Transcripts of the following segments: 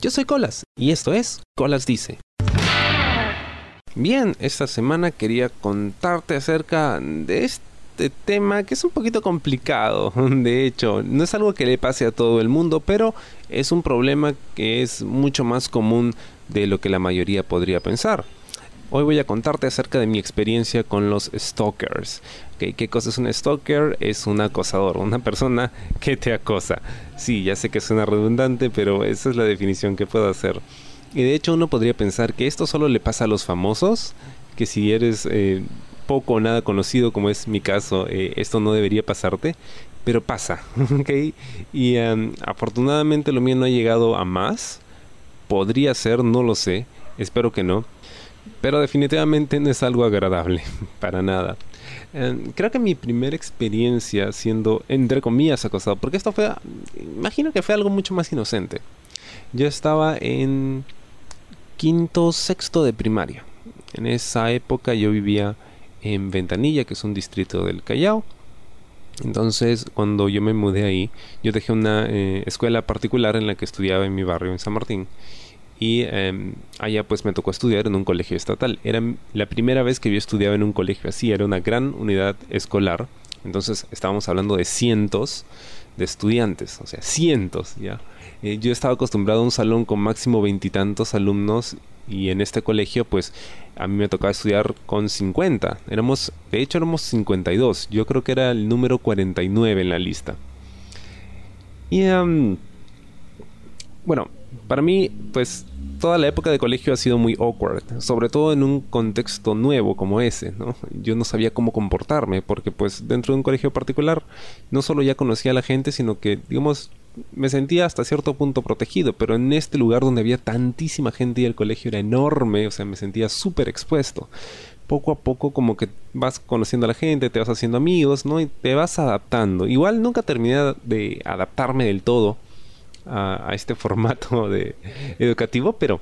Yo soy Colas y esto es Colas Dice. Bien, esta semana quería contarte acerca de este tema que es un poquito complicado. De hecho, no es algo que le pase a todo el mundo, pero es un problema que es mucho más común de lo que la mayoría podría pensar. Hoy voy a contarte acerca de mi experiencia con los stalkers. ¿Qué cosa es un stalker? Es un acosador, una persona que te acosa. Sí, ya sé que suena redundante, pero esa es la definición que puedo hacer. Y de hecho uno podría pensar que esto solo le pasa a los famosos, que si eres eh, poco o nada conocido, como es mi caso, eh, esto no debería pasarte, pero pasa, ¿ok? Y afortunadamente lo mío no ha llegado a más. Podría ser, no lo sé, espero que no pero definitivamente no es algo agradable, para nada. Em, creo que mi primera experiencia siendo, entre comillas, acosado, porque esto fue, imagino que fue algo mucho más inocente. Yo estaba en quinto, sexto de primaria. En esa época yo vivía en Ventanilla, que es un distrito del Callao. Entonces, cuando yo me mudé ahí, yo dejé una eh, escuela particular en la que estudiaba en mi barrio, en San Martín y em, allá pues me tocó estudiar en un colegio estatal. Era la primera vez que yo estudiaba en un colegio así, era una gran unidad escolar, entonces estábamos hablando de cientos de estudiantes, o sea, cientos ya. Eh, yo estaba acostumbrado a un salón con máximo veintitantos alumnos y en este colegio pues a mí me tocaba estudiar con 50. Éramos, de hecho éramos 52, yo creo que era el número 49 en la lista. Y em, bueno, para mí pues toda la época de colegio ha sido muy awkward, sobre todo en un contexto nuevo como ese, ¿no? Yo no sabía cómo comportarme, porque pues dentro de un colegio particular no solo ya conocía a la gente, sino que, digamos, me sentía hasta cierto punto protegido, pero en este lugar donde había tantísima gente y el colegio era enorme, o sea, me sentía súper expuesto. Poco a poco como que vas conociendo a la gente, te vas haciendo amigos, ¿no? Y te vas adaptando. Igual nunca terminé de adaptarme del todo a, este formato de educativo, pero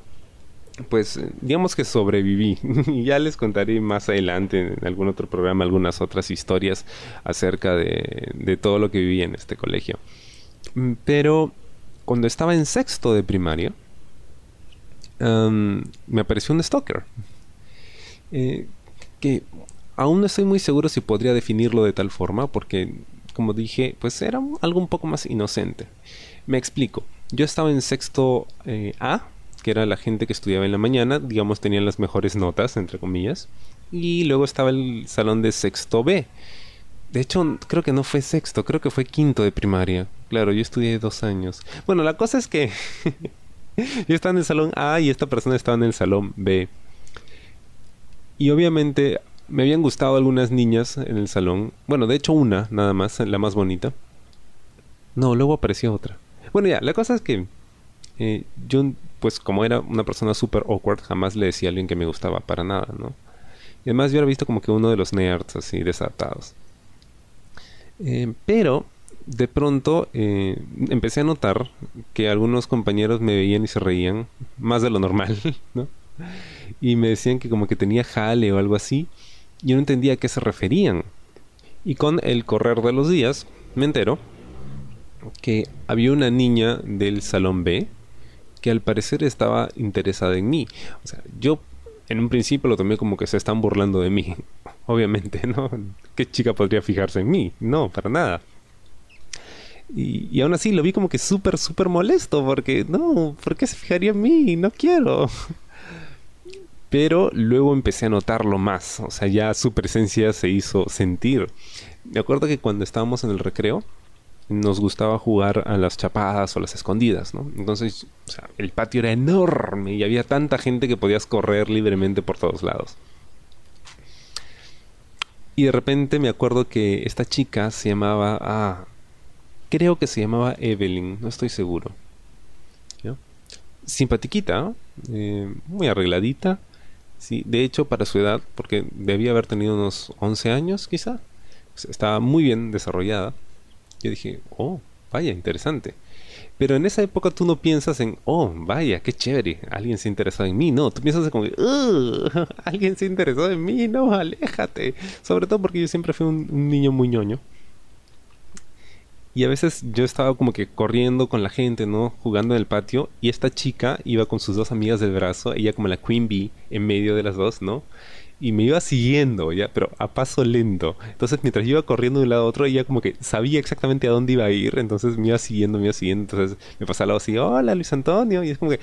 pues digamos que sobreviví. ya les contaré más adelante en algún otro programa algunas otras historias acerca de, todo lo que viví en este colegio. Mm, pero cuando estaba en sexto de primaria, me apareció un stalker. Eh, que aún no estoy muy seguro si podría definirlo de tal forma, porque como dije, pues era algo un poco más inocente. Me explico. Yo estaba en sexto eh, A, que era la gente que estudiaba en la mañana, digamos tenían las mejores notas, entre comillas. Y luego estaba el salón de sexto B. De hecho, creo que no fue sexto, creo que fue quinto de primaria. Claro, yo estudié dos años. Bueno, la cosa es que yo estaba en el salón A y esta persona estaba en el salón B. Y obviamente me habían gustado algunas niñas en el salón. Bueno, de hecho una, nada más, la más bonita. No, luego apareció otra. Bueno, ya, la cosa es que eh, yo, pues como era una persona súper awkward, jamás le decía a alguien que me gustaba para nada, ¿no? Y además yo era visto como que uno de los nerds así desadaptados. Eh, pero de pronto eh, empecé a notar que algunos compañeros me veían y se reían, más de lo normal, ¿no? Y me decían que como que tenía jale o algo así. Yo no entendía a qué se referían. Y con el correr de los días me entero que había una niña del salón B que al parecer estaba interesada en mí. O sea, yo en un principio lo tomé como que se están burlando de mí. Obviamente, ¿no? ¿Qué chica podría fijarse en mí? No, para nada. Y, y aún así lo vi como que súper, súper molesto porque, no, ¿por qué se fijaría en mí? No quiero. Pero luego empecé a notarlo más, o sea, ya su presencia se hizo sentir. Me acuerdo que cuando estábamos en el recreo, nos gustaba jugar a las chapadas o las escondidas, ¿no? Entonces, o sea, el patio era enorme y había tanta gente que podías correr libremente por todos lados. Y de repente me acuerdo que esta chica se llamaba, ah, creo que se llamaba Evelyn, no estoy seguro. Simpatiquita, eh, muy arregladita. Sí, de hecho, para su edad, porque debía haber tenido unos 11 años quizá, pues, estaba muy bien desarrollada. Yo dije, oh, vaya, interesante. Pero en esa época tú no piensas en, oh, vaya, qué chévere, alguien se ha interesado en mí. No, tú piensas en como, alguien se ha interesado en mí, no, aléjate. Sobre todo porque yo siempre fui un, niño muy ñoño. Y a veces yo estaba como que corriendo con la gente, ¿no? Jugando en el patio. Y esta chica iba con sus dos amigas del brazo, ella como la Queen Bee en medio de las dos, ¿no? Y me iba siguiendo, ya, pero a paso lento. Entonces, mientras yo iba corriendo de un lado a otro, ella como que sabía exactamente a dónde iba a ir, entonces me iba siguiendo, me iba siguiendo. Entonces, me pasaba al lado así, hola Luis Antonio, y es como que,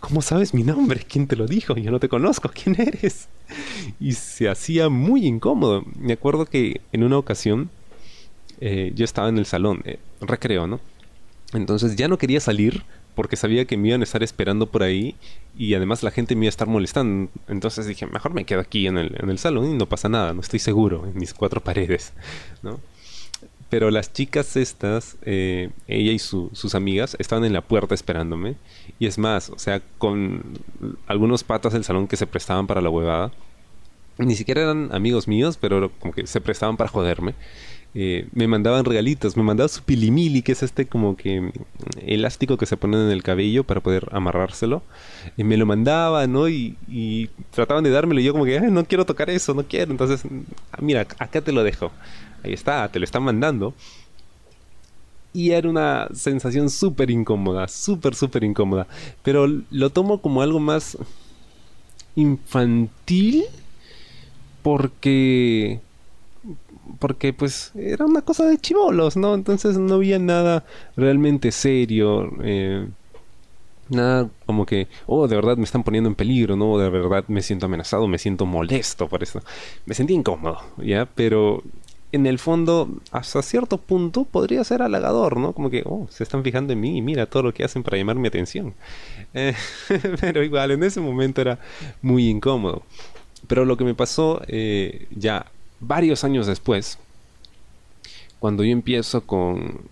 ¿cómo sabes mi nombre? ¿Quién te lo dijo? Yo no te conozco, ¿quién eres? Y se hacía muy incómodo. Me acuerdo que en una ocasión eh, yo estaba en el salón, eh, recreo, ¿no? Entonces ya no quería salir porque sabía que me iban a estar esperando por ahí y además la gente me iba a estar molestando. Entonces dije, mejor me quedo aquí en el, en el salón y no pasa nada, no estoy seguro en mis cuatro paredes, ¿no? Pero las chicas estas, eh, ella y sus amigas, estaban en la puerta esperándome. Y es más, o sea, con algunos patas del salón que se prestaban para la huevada. Ni siquiera eran amigos míos, pero como que se prestaban para joderme. Eh, me mandaban regalitos, me mandaba su pilimili, que es este como que elástico que se pone en el cabello para poder amarrárselo. Y me lo mandaba, ¿no? Y, trataban de dármelo y yo como que, no quiero tocar eso, no quiero. Entonces, ah, mira, acá te lo dejo. Ahí está, te lo están mandando. Y era una sensación súper incómoda, súper, súper incómoda. Pero lo tomo como algo más infantil porque porque pues era una cosa de chivolos, ¿no? Entonces no había nada realmente serio, eh, nada como que, oh, de verdad me están poniendo en peligro, ¿no? De verdad me siento amenazado, me siento molesto por esto. Me sentí incómodo, ¿ya? Pero en el fondo, hasta cierto punto, podría ser halagador, ¿no? Como que, oh, se están fijando en mí y mira todo lo que hacen para llamar mi atención. Eh, pero igual, en ese momento era muy incómodo. Pero lo que me pasó eh, ya varios años después, cuando yo empiezo con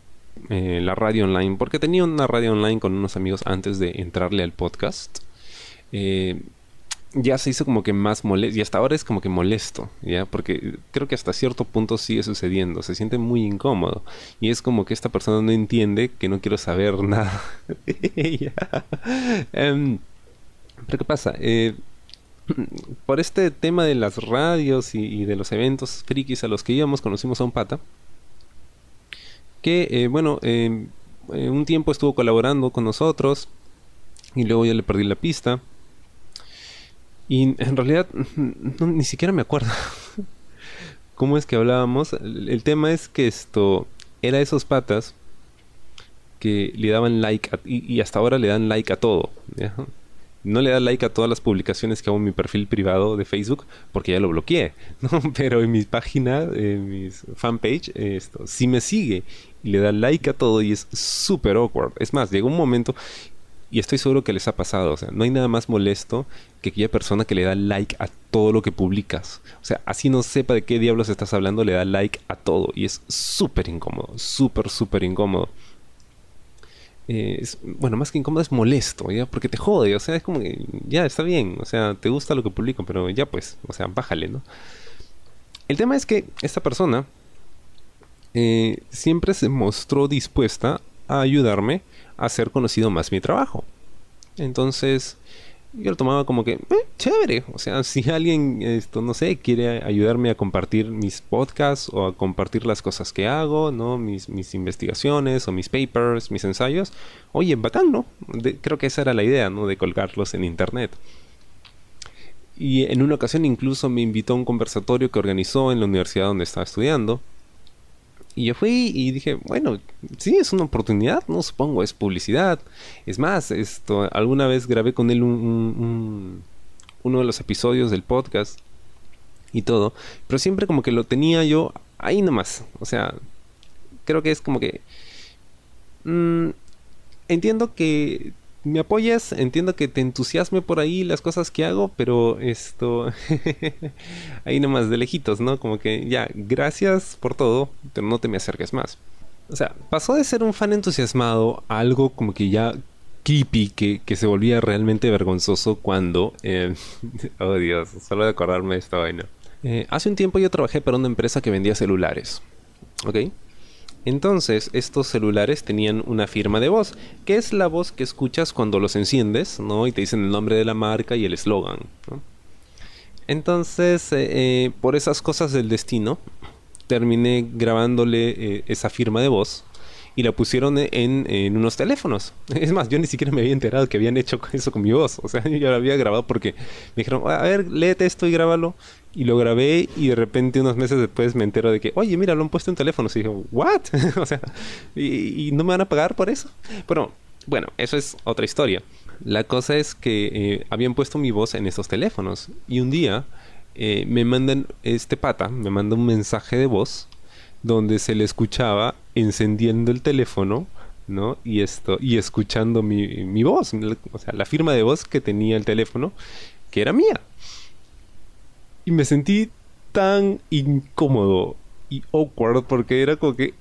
eh, la radio online, porque tenía una radio online con unos amigos antes de entrarle al podcast, eh, ya se hizo como que más molesto, y hasta ahora es como que molesto, ¿ya? Porque creo que hasta cierto punto sigue sucediendo, se siente muy incómodo, y es como que esta persona no entiende que no quiero saber nada em, pero ¿qué pasa? Eh, por este tema de las radios y, de los eventos frikis a los que íbamos, conocimos a un pata que, eh, bueno, un tiempo estuvo colaborando con nosotros y luego ya le perdí la pista. Y en realidad ni siquiera me acuerdo cómo es que hablábamos. El, tema es que esto era esos patas que le daban like y, hasta ahora le dan like a todo no le da like a todas las publicaciones que hago en mi perfil privado de Facebook porque ya lo bloqueé, ¿no? Pero en mi página, en mi fanpage, esto sí me sigue y le da like a todo y es súper awkward. Es más, llega un momento y estoy seguro que les ha pasado, o sea, no hay nada más molesto que aquella persona que le da like a todo lo que publicas. O sea, así no sepa de qué diablos estás hablando, le da like a todo y es súper incómodo, súper, súper incómodo. Eh, bueno, más que incómodo es molesto. Porque te jode, o sea, es como ya está bien, o sea, te gusta lo que publico, pero ya pues, o sea, bájale, ¿no? El tema es que esta persona eh, siempre se mostró dispuesta a ayudarme a hacer conocido más mi trabajo. Entonces, yo lo tomaba como que, eh, chévere. O sea, si alguien, esto, no sé, quiere ayudarme a compartir mis podcasts o a compartir las cosas que hago, ¿no? Mis, mis investigaciones o mis papers, mis ensayos, oye, bacán, ¿no? creo que esa era la idea, ¿no? De colgarlos en internet. Y en una ocasión incluso me invitó a un conversatorio que organizó en la universidad donde estaba estudiando y yo fui y dije, bueno, sí, es una oportunidad, no supongo, es publicidad. Es más, esto, alguna vez grabé con él un, uno de los episodios del podcast y todo, pero siempre como que lo tenía yo ahí nomás. O sea, creo que es como que... Mm, entiendo que me apoyas, entiendo que te entusiasme por ahí las cosas que hago, pero esto ahí nomás de lejitos, ¿no? Como que ya, gracias por todo, pero no te me acerques más. O sea, pasó de ser un fan entusiasmado a algo como que ya creepy, que, que se volvía realmente vergonzoso cuando... Eh, oh Dios, solo de acordarme de esta vaina. Eh, hace un tiempo yo trabajé para una empresa que vendía celulares. ¿Ok? Entonces, estos celulares tenían una firma de voz, que es la voz que escuchas cuando los enciendes, ¿no? Y te dicen el nombre de la marca y el eslogan, Entonces, eh, eh, por esas cosas del destino, terminé grabándole eh, esa firma de voz y la pusieron en, en, unos teléfonos. Es más, yo ni siquiera me había enterado que habían hecho eso con mi voz. O sea, yo lo había grabado porque me dijeron, a ver, léete esto y grábalo. Y lo grabé y de repente unos meses después me entero de que, oye, mira, lo han puesto en teléfonos. Y dije, ¿what? o sea, ¿y, ¿y, no me van a pagar por eso? Bueno, bueno, eso es otra historia. La cosa es que eh, habían puesto mi voz en esos teléfonos. Y un día eh, me mandan, este pata, me manda un mensaje de voz donde se le escuchaba encendiendo el teléfono, ¿no? Y esto, y escuchando mi, mi voz, o sea, la firma de voz que tenía el teléfono, que era mía. Y me sentí tan incómodo y awkward porque era como que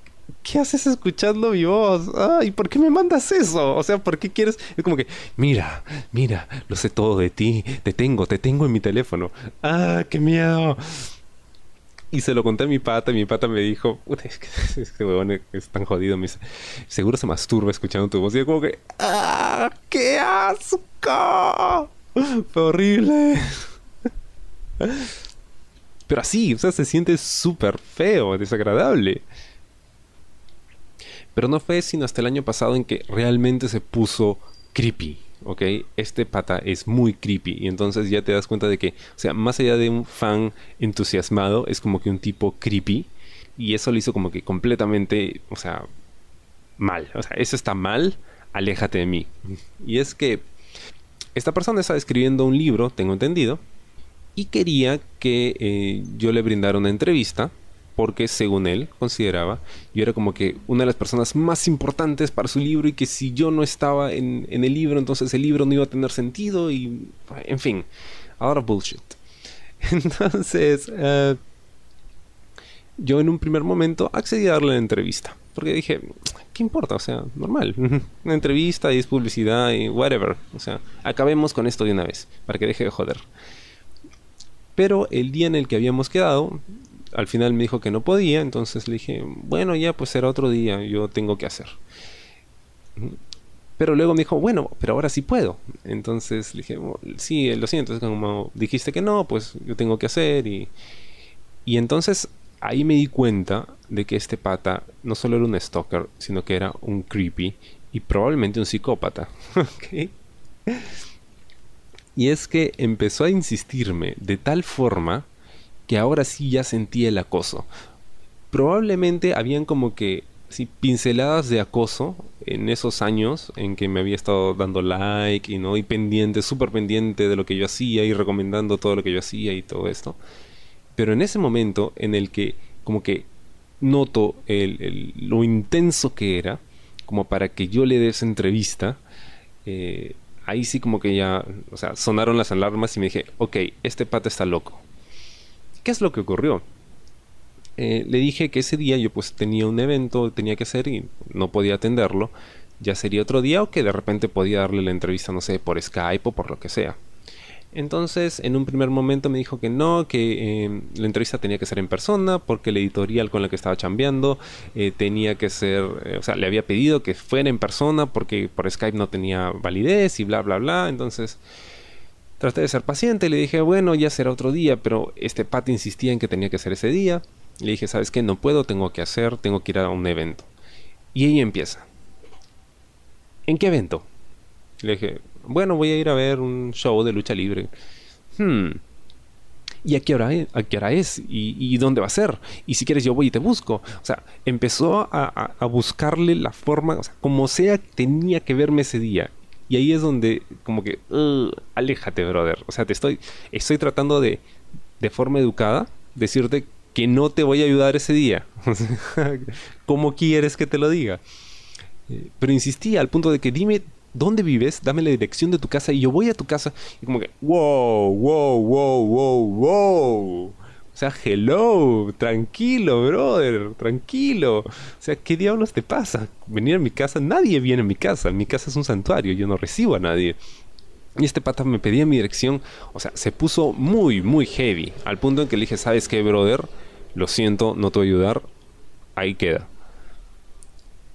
¿qué haces escuchando mi voz? Ay, ¿por qué me mandas eso? O sea, ¿por qué quieres? Es como que, mira, mira, lo sé todo de ti, te tengo, te tengo en mi teléfono. Ah, qué miedo. Y se lo conté a mi pata y mi pata me dijo, es que este huevón es tan jodido, me seguro se masturba escuchando tu voz. Y yo como que, ¡ah! ¡Qué asco! Fue horrible. Pero así, o sea, se siente súper feo, desagradable. Pero no fue sino hasta el año pasado en que realmente se puso creepy. Este pata es muy creepy y entonces ya te das cuenta de que, o sea, más allá de un fan entusiasmado, es como que un tipo creepy y eso lo hizo como que completamente, o sea, mal. O sea, eso está mal, aléjate de mí. Y es que esta persona está escribiendo un libro, tengo entendido, y quería que eh, yo le brindara una entrevista porque según él consideraba yo era como que una de las personas más importantes para su libro y que si yo no estaba en, el libro entonces el libro no iba a tener sentido y en fin, ahora bullshit. Entonces eh, yo en un primer momento accedí a darle la entrevista porque dije, ¿qué importa? O sea, normal, una entrevista y es publicidad y whatever, o sea, acabemos con esto de una vez para que deje de joder. Pero el día en el que habíamos quedado, al final me dijo que no podía, entonces le dije, bueno, ya pues será otro día, yo tengo que hacer. Pero luego me dijo, bueno, pero ahora sí puedo. Entonces le dije, sí, lo siento, como dijiste que no, pues yo tengo que hacer. Y, y entonces ahí me di cuenta de que este pata no solo era un stalker, sino que era un creepy y probablemente un psicópata. Y es que empezó a insistirme de tal forma que ahora sí ya sentía el acoso. Probablemente habían como que sí, pinceladas de acoso en esos años en que me había estado dando like y no y pendiente, súper pendiente de lo que yo hacía y recomendando todo lo que yo hacía y todo esto. Pero en ese momento en el que como que noto el, lo intenso que era, como para que yo le dé esa entrevista, eh, ahí sí como que ya, o sea, sonaron las alarmas y me dije, ok, este pata está loco. ¿Qué es lo que ocurrió? Eh, le dije que ese día yo pues tenía un evento, tenía que hacer y no podía atenderlo. Ya sería otro día o que de repente podía darle la entrevista, no sé, por Skype o por lo que sea. Entonces, en un primer momento me dijo que no, que em, la entrevista tenía que ser en persona, porque la editorial con la que estaba chambeando eh, tenía que ser, eh, o sea, le había pedido que fuera en persona porque por Skype no tenía validez y bla, bla, bla. Entonces, Traté de ser paciente, le dije, bueno, ya será otro día, pero este Pat insistía en que tenía que ser ese día. Le dije, ¿sabes qué? No puedo, tengo que hacer, tengo que ir a un evento. Y ella empieza. ¿En qué evento? Le dije, bueno, voy a ir a ver un show de lucha libre. Hmm. ¿Y a qué hora, es? A qué hora es? ¿Y, dónde va a ser? Y si quieres yo voy y te busco. O sea, empezó a, buscarle la forma, o sea, como sea, tenía que verme ese día. Y ahí es donde, como que, aléjate, brother. O sea, te estoy, estoy tratando de, de forma educada, decirte que no te voy a ayudar ese día. ¿Cómo quieres que te lo diga? Eh, pero insistía al punto de que dime dónde vives, dame la dirección de tu casa y yo voy a tu casa. Y como que, wow, wow, wow, wow, wow. O sea, hello, tranquilo, brother, tranquilo. O sea, ¿qué diablos te pasa? Venir a mi casa, nadie viene a mi casa. Mi casa es un santuario, yo no recibo a nadie. Y este pata me pedía mi dirección. O sea, se puso muy, muy heavy. Al punto en que le dije, ¿sabes qué, brother? Lo siento, no te voy a ayudar. Ahí queda.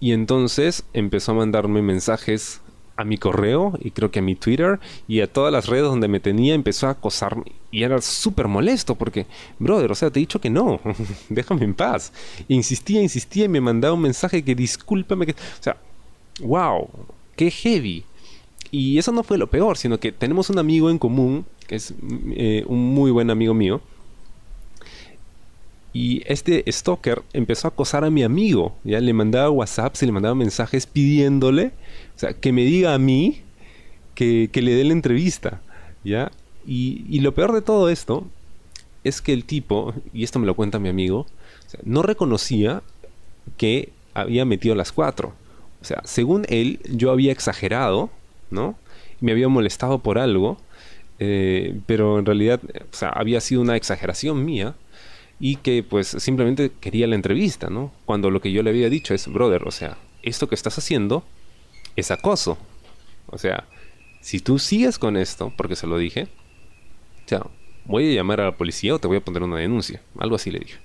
Y entonces empezó a mandarme mensajes a mi correo y creo que a mi Twitter y a todas las redes donde me tenía empezó a acosarme y era súper molesto porque, brother, o sea, te he dicho que no, déjame en paz. insistía, insistía y me mandaba un mensaje que discúlpame, que, o sea, wow, qué heavy. Y eso no fue lo peor, sino que tenemos un amigo en común, que es eh, un muy buen amigo mío, y este stalker empezó a acosar a mi amigo, ya le mandaba WhatsApp, se le mandaba mensajes pidiéndole, o sea, que me diga a mí que, le dé la entrevista, ¿ya? Y, lo peor de todo esto es que el tipo, y esto me lo cuenta mi amigo, no reconocía que había metido las cuatro. O sea, según él, yo había exagerado, ¿no? Me había molestado por algo, eh, pero en realidad, o sea, había sido una exageración mía y que pues simplemente quería la entrevista, ¿no? Cuando lo que yo le había dicho es, brother, o sea, esto que estás haciendo es acoso. O sea, si tú sigues con esto, porque se lo dije, o sea, voy a llamar a la policía o te voy a poner una denuncia. Algo así le dije.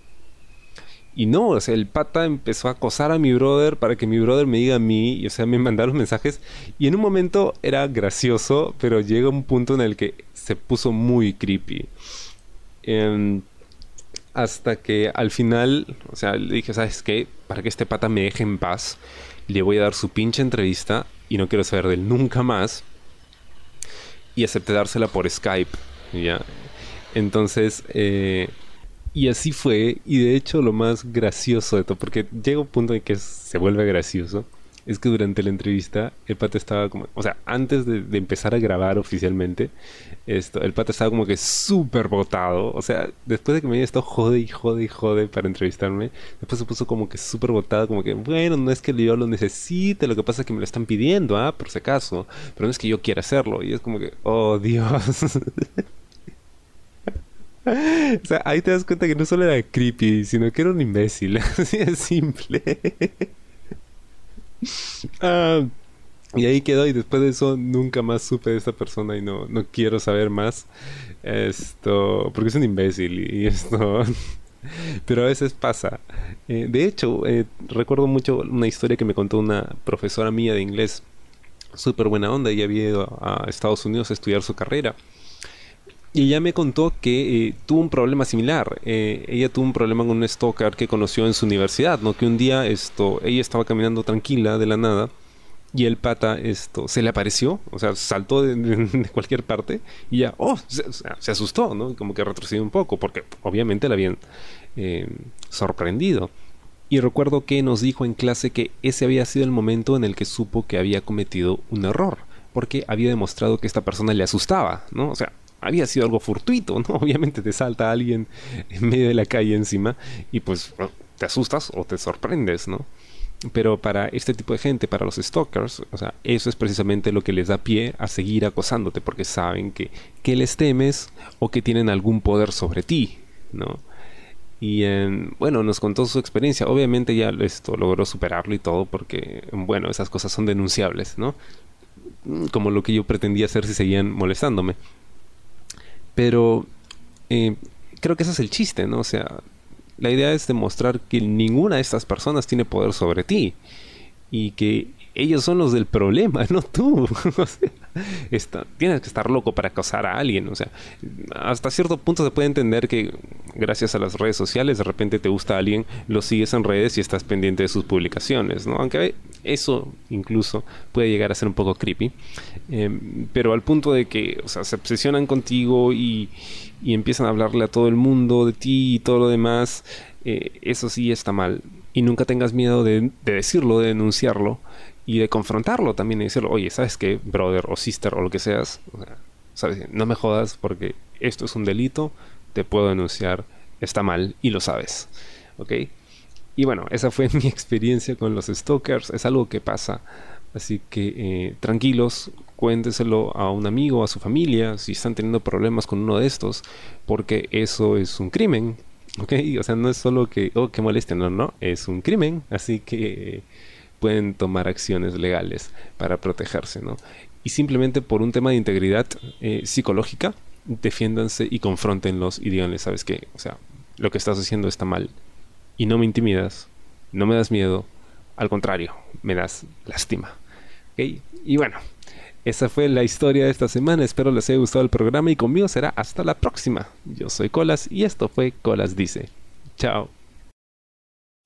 Y no, o sea, el pata empezó a acosar a mi brother para que mi brother me diga a mí, y o sea, me mandara los mensajes. Y en un momento era gracioso, pero llega un punto en el que se puso muy creepy. Eh, hasta que al final, o sea, le dije, ¿sabes qué? Para que este pata me deje en paz, le voy a dar su pinche entrevista y no quiero saber de él nunca más. Y acepté dársela por Skype, ¿ya? Entonces, eh, y así fue, y de hecho lo más gracioso de todo, porque llega un punto en que se vuelve gracioso, es que durante la entrevista el pata estaba como, o sea, antes de, empezar a grabar oficialmente, esto, el pata estaba como que súper botado, o sea, después de que me había estado jode y jode y jode para entrevistarme, después se puso como que súper botado, como que, bueno, no es que yo lo necesite, lo que pasa es que me lo están pidiendo, ah, por si acaso, pero no es que yo quiera hacerlo, y es como que, oh Dios. O sea, ahí te das cuenta que no solo era creepy, sino que era un imbécil. Así de simple. Ah, y ahí quedó y después de eso nunca más supe de esta persona y no, no quiero saber más. Esto, porque es un imbécil y esto... Pero a veces pasa. Eh, de hecho, eh, recuerdo mucho una historia que me contó una profesora mía de inglés. Súper buena onda. Ella había ido a Estados Unidos a estudiar su carrera. Y ella me contó que eh, tuvo un problema similar. Eh, ella tuvo un problema con un stalker que conoció en su universidad, ¿no? Que un día esto, ella estaba caminando tranquila de la nada y el pata esto se le apareció, o sea, saltó de, cualquier parte y ya, oh, se, asustó, ¿no? Como que retrocedió un poco porque obviamente la habían eh, sorprendido. Y recuerdo que nos dijo en clase que ese había sido el momento en el que supo que había cometido un error, porque había demostrado que esta persona le asustaba, ¿no? O sea, había sido algo fortuito, ¿no? Obviamente te salta alguien en medio de la calle encima y pues te asustas o te sorprendes, ¿no? Pero para este tipo de gente, para los stalkers, o sea, eso es precisamente lo que les da pie a seguir acosándote porque saben que, que les temes o que tienen algún poder sobre ti, ¿no? Y bueno, nos contó su experiencia. Obviamente ya esto logró superarlo y todo porque, bueno, esas cosas son denunciables, ¿no? Como lo que yo pretendía hacer si seguían molestándome. Pero eh, creo que ese es el chiste, ¿no? O sea, la idea es demostrar que ninguna de estas personas tiene poder sobre ti y que ellos son los del problema, no tú. tienes que estar loco para acosar a alguien. O sea, hasta cierto punto se puede entender que gracias a las redes sociales de repente te gusta a alguien, lo sigues en redes y estás pendiente de sus publicaciones, ¿no? Aunque eso incluso puede llegar a ser un poco creepy. Em, pero al punto de que, o sea, se obsesionan contigo y, y, empiezan a hablarle a todo el mundo de ti y todo lo demás, eh, eso sí está mal. Y nunca tengas miedo de decirlo, de denunciarlo y de confrontarlo también y decirlo, oye, ¿sabes qué, brother o sister o lo que seas? ¿sabes? No me jodas porque esto es un delito, te puedo denunciar, está mal y lo sabes. ¿Ok? Y bueno, esa fue mi experiencia con los stalkers, es algo que pasa. Así que eh, tranquilos, cuénteselo a un amigo, a su familia, si están teniendo problemas con uno de estos, porque eso es un crimen. ¿Ok? O sea, no es solo que, oh, que molesten, no, no, es un crimen. Así que pueden tomar acciones legales para protegerse, ¿no? Y simplemente por un tema de integridad eh, psicológica, defiéndanse y confrontenlos y díganles, ¿sabes qué? O sea, lo que estás haciendo está mal. Y no me intimidas, no me das miedo, al contrario, me das lástima. ¿Okay? Y bueno, Esa fue la historia de esta semana. Espero les haya gustado el programa y conmigo será hasta la próxima. Yo soy Colas y esto fue Colas Dice. Chao.